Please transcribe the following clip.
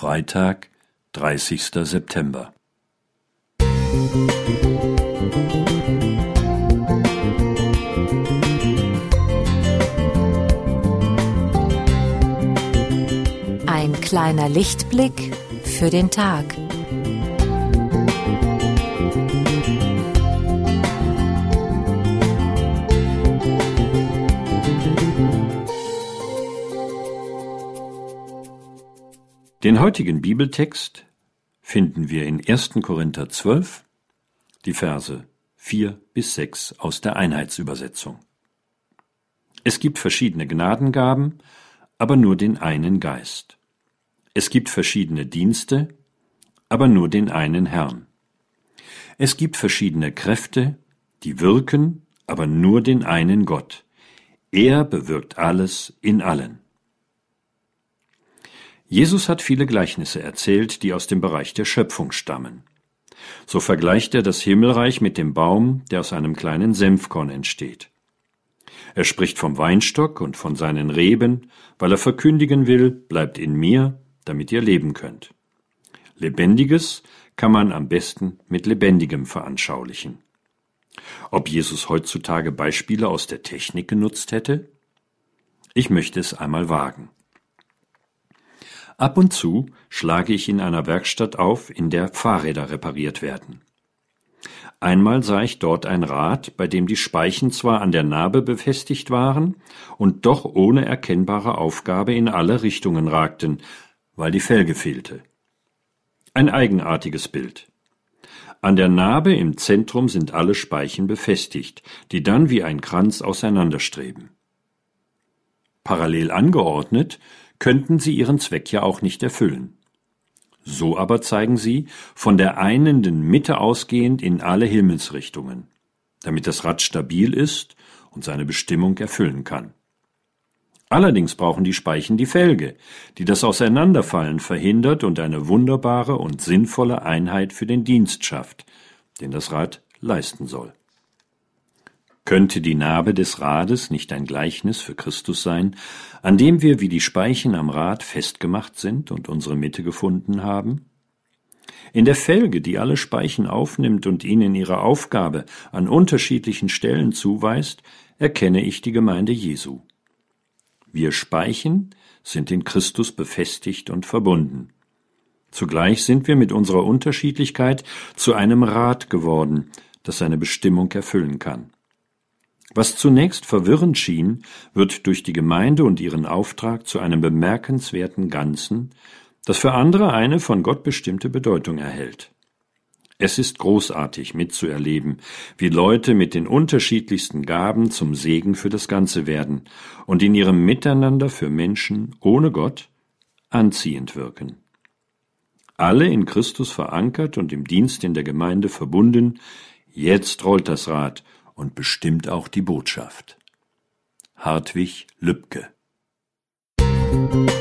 Freitag, 30. September. Ein kleiner Lichtblick für den Tag. Den heutigen Bibeltext finden wir in 1. Korinther 12, die Verse 4 bis 6 aus der Einheitsübersetzung. Es gibt verschiedene Gnadengaben, aber nur den einen Geist. Es gibt verschiedene Dienste, aber nur den einen Herrn. Es gibt verschiedene Kräfte, die wirken, aber nur den einen Gott. Er bewirkt alles in allen. Jesus hat viele Gleichnisse erzählt, die aus dem Bereich der Schöpfung stammen. So vergleicht er das Himmelreich mit dem Baum, der aus einem kleinen Senfkorn entsteht. Er spricht vom Weinstock und von seinen Reben, weil er verkündigen will, bleibt in mir, damit ihr leben könnt. Lebendiges kann man am besten mit Lebendigem veranschaulichen. Ob Jesus heutzutage Beispiele aus der Technik genutzt hätte? Ich möchte es einmal wagen. Ab und zu schlage ich in einer Werkstatt auf, in der Fahrräder repariert werden. Einmal sah ich dort ein Rad, bei dem die Speichen zwar an der Narbe befestigt waren und doch ohne erkennbare Aufgabe in alle Richtungen ragten, weil die Felge fehlte. Ein eigenartiges Bild. An der Narbe im Zentrum sind alle Speichen befestigt, die dann wie ein Kranz auseinanderstreben. Parallel angeordnet könnten sie ihren Zweck ja auch nicht erfüllen. So aber zeigen sie, von der einenden Mitte ausgehend in alle Himmelsrichtungen, damit das Rad stabil ist und seine Bestimmung erfüllen kann. Allerdings brauchen die Speichen die Felge, die das Auseinanderfallen verhindert und eine wunderbare und sinnvolle Einheit für den Dienst schafft, den das Rad leisten soll. Könnte die Narbe des Rades nicht ein Gleichnis für Christus sein, an dem wir wie die Speichen am Rad festgemacht sind und unsere Mitte gefunden haben? In der Felge, die alle Speichen aufnimmt und ihnen ihre Aufgabe an unterschiedlichen Stellen zuweist, erkenne ich die Gemeinde Jesu. Wir Speichen sind in Christus befestigt und verbunden. Zugleich sind wir mit unserer Unterschiedlichkeit zu einem Rad geworden, das seine Bestimmung erfüllen kann. Was zunächst verwirrend schien, wird durch die Gemeinde und ihren Auftrag zu einem bemerkenswerten Ganzen, das für andere eine von Gott bestimmte Bedeutung erhält. Es ist großartig mitzuerleben, wie Leute mit den unterschiedlichsten Gaben zum Segen für das Ganze werden und in ihrem Miteinander für Menschen ohne Gott anziehend wirken. Alle in Christus verankert und im Dienst in der Gemeinde verbunden, jetzt rollt das Rad und bestimmt auch die Botschaft. Hartwig Lübcke Musik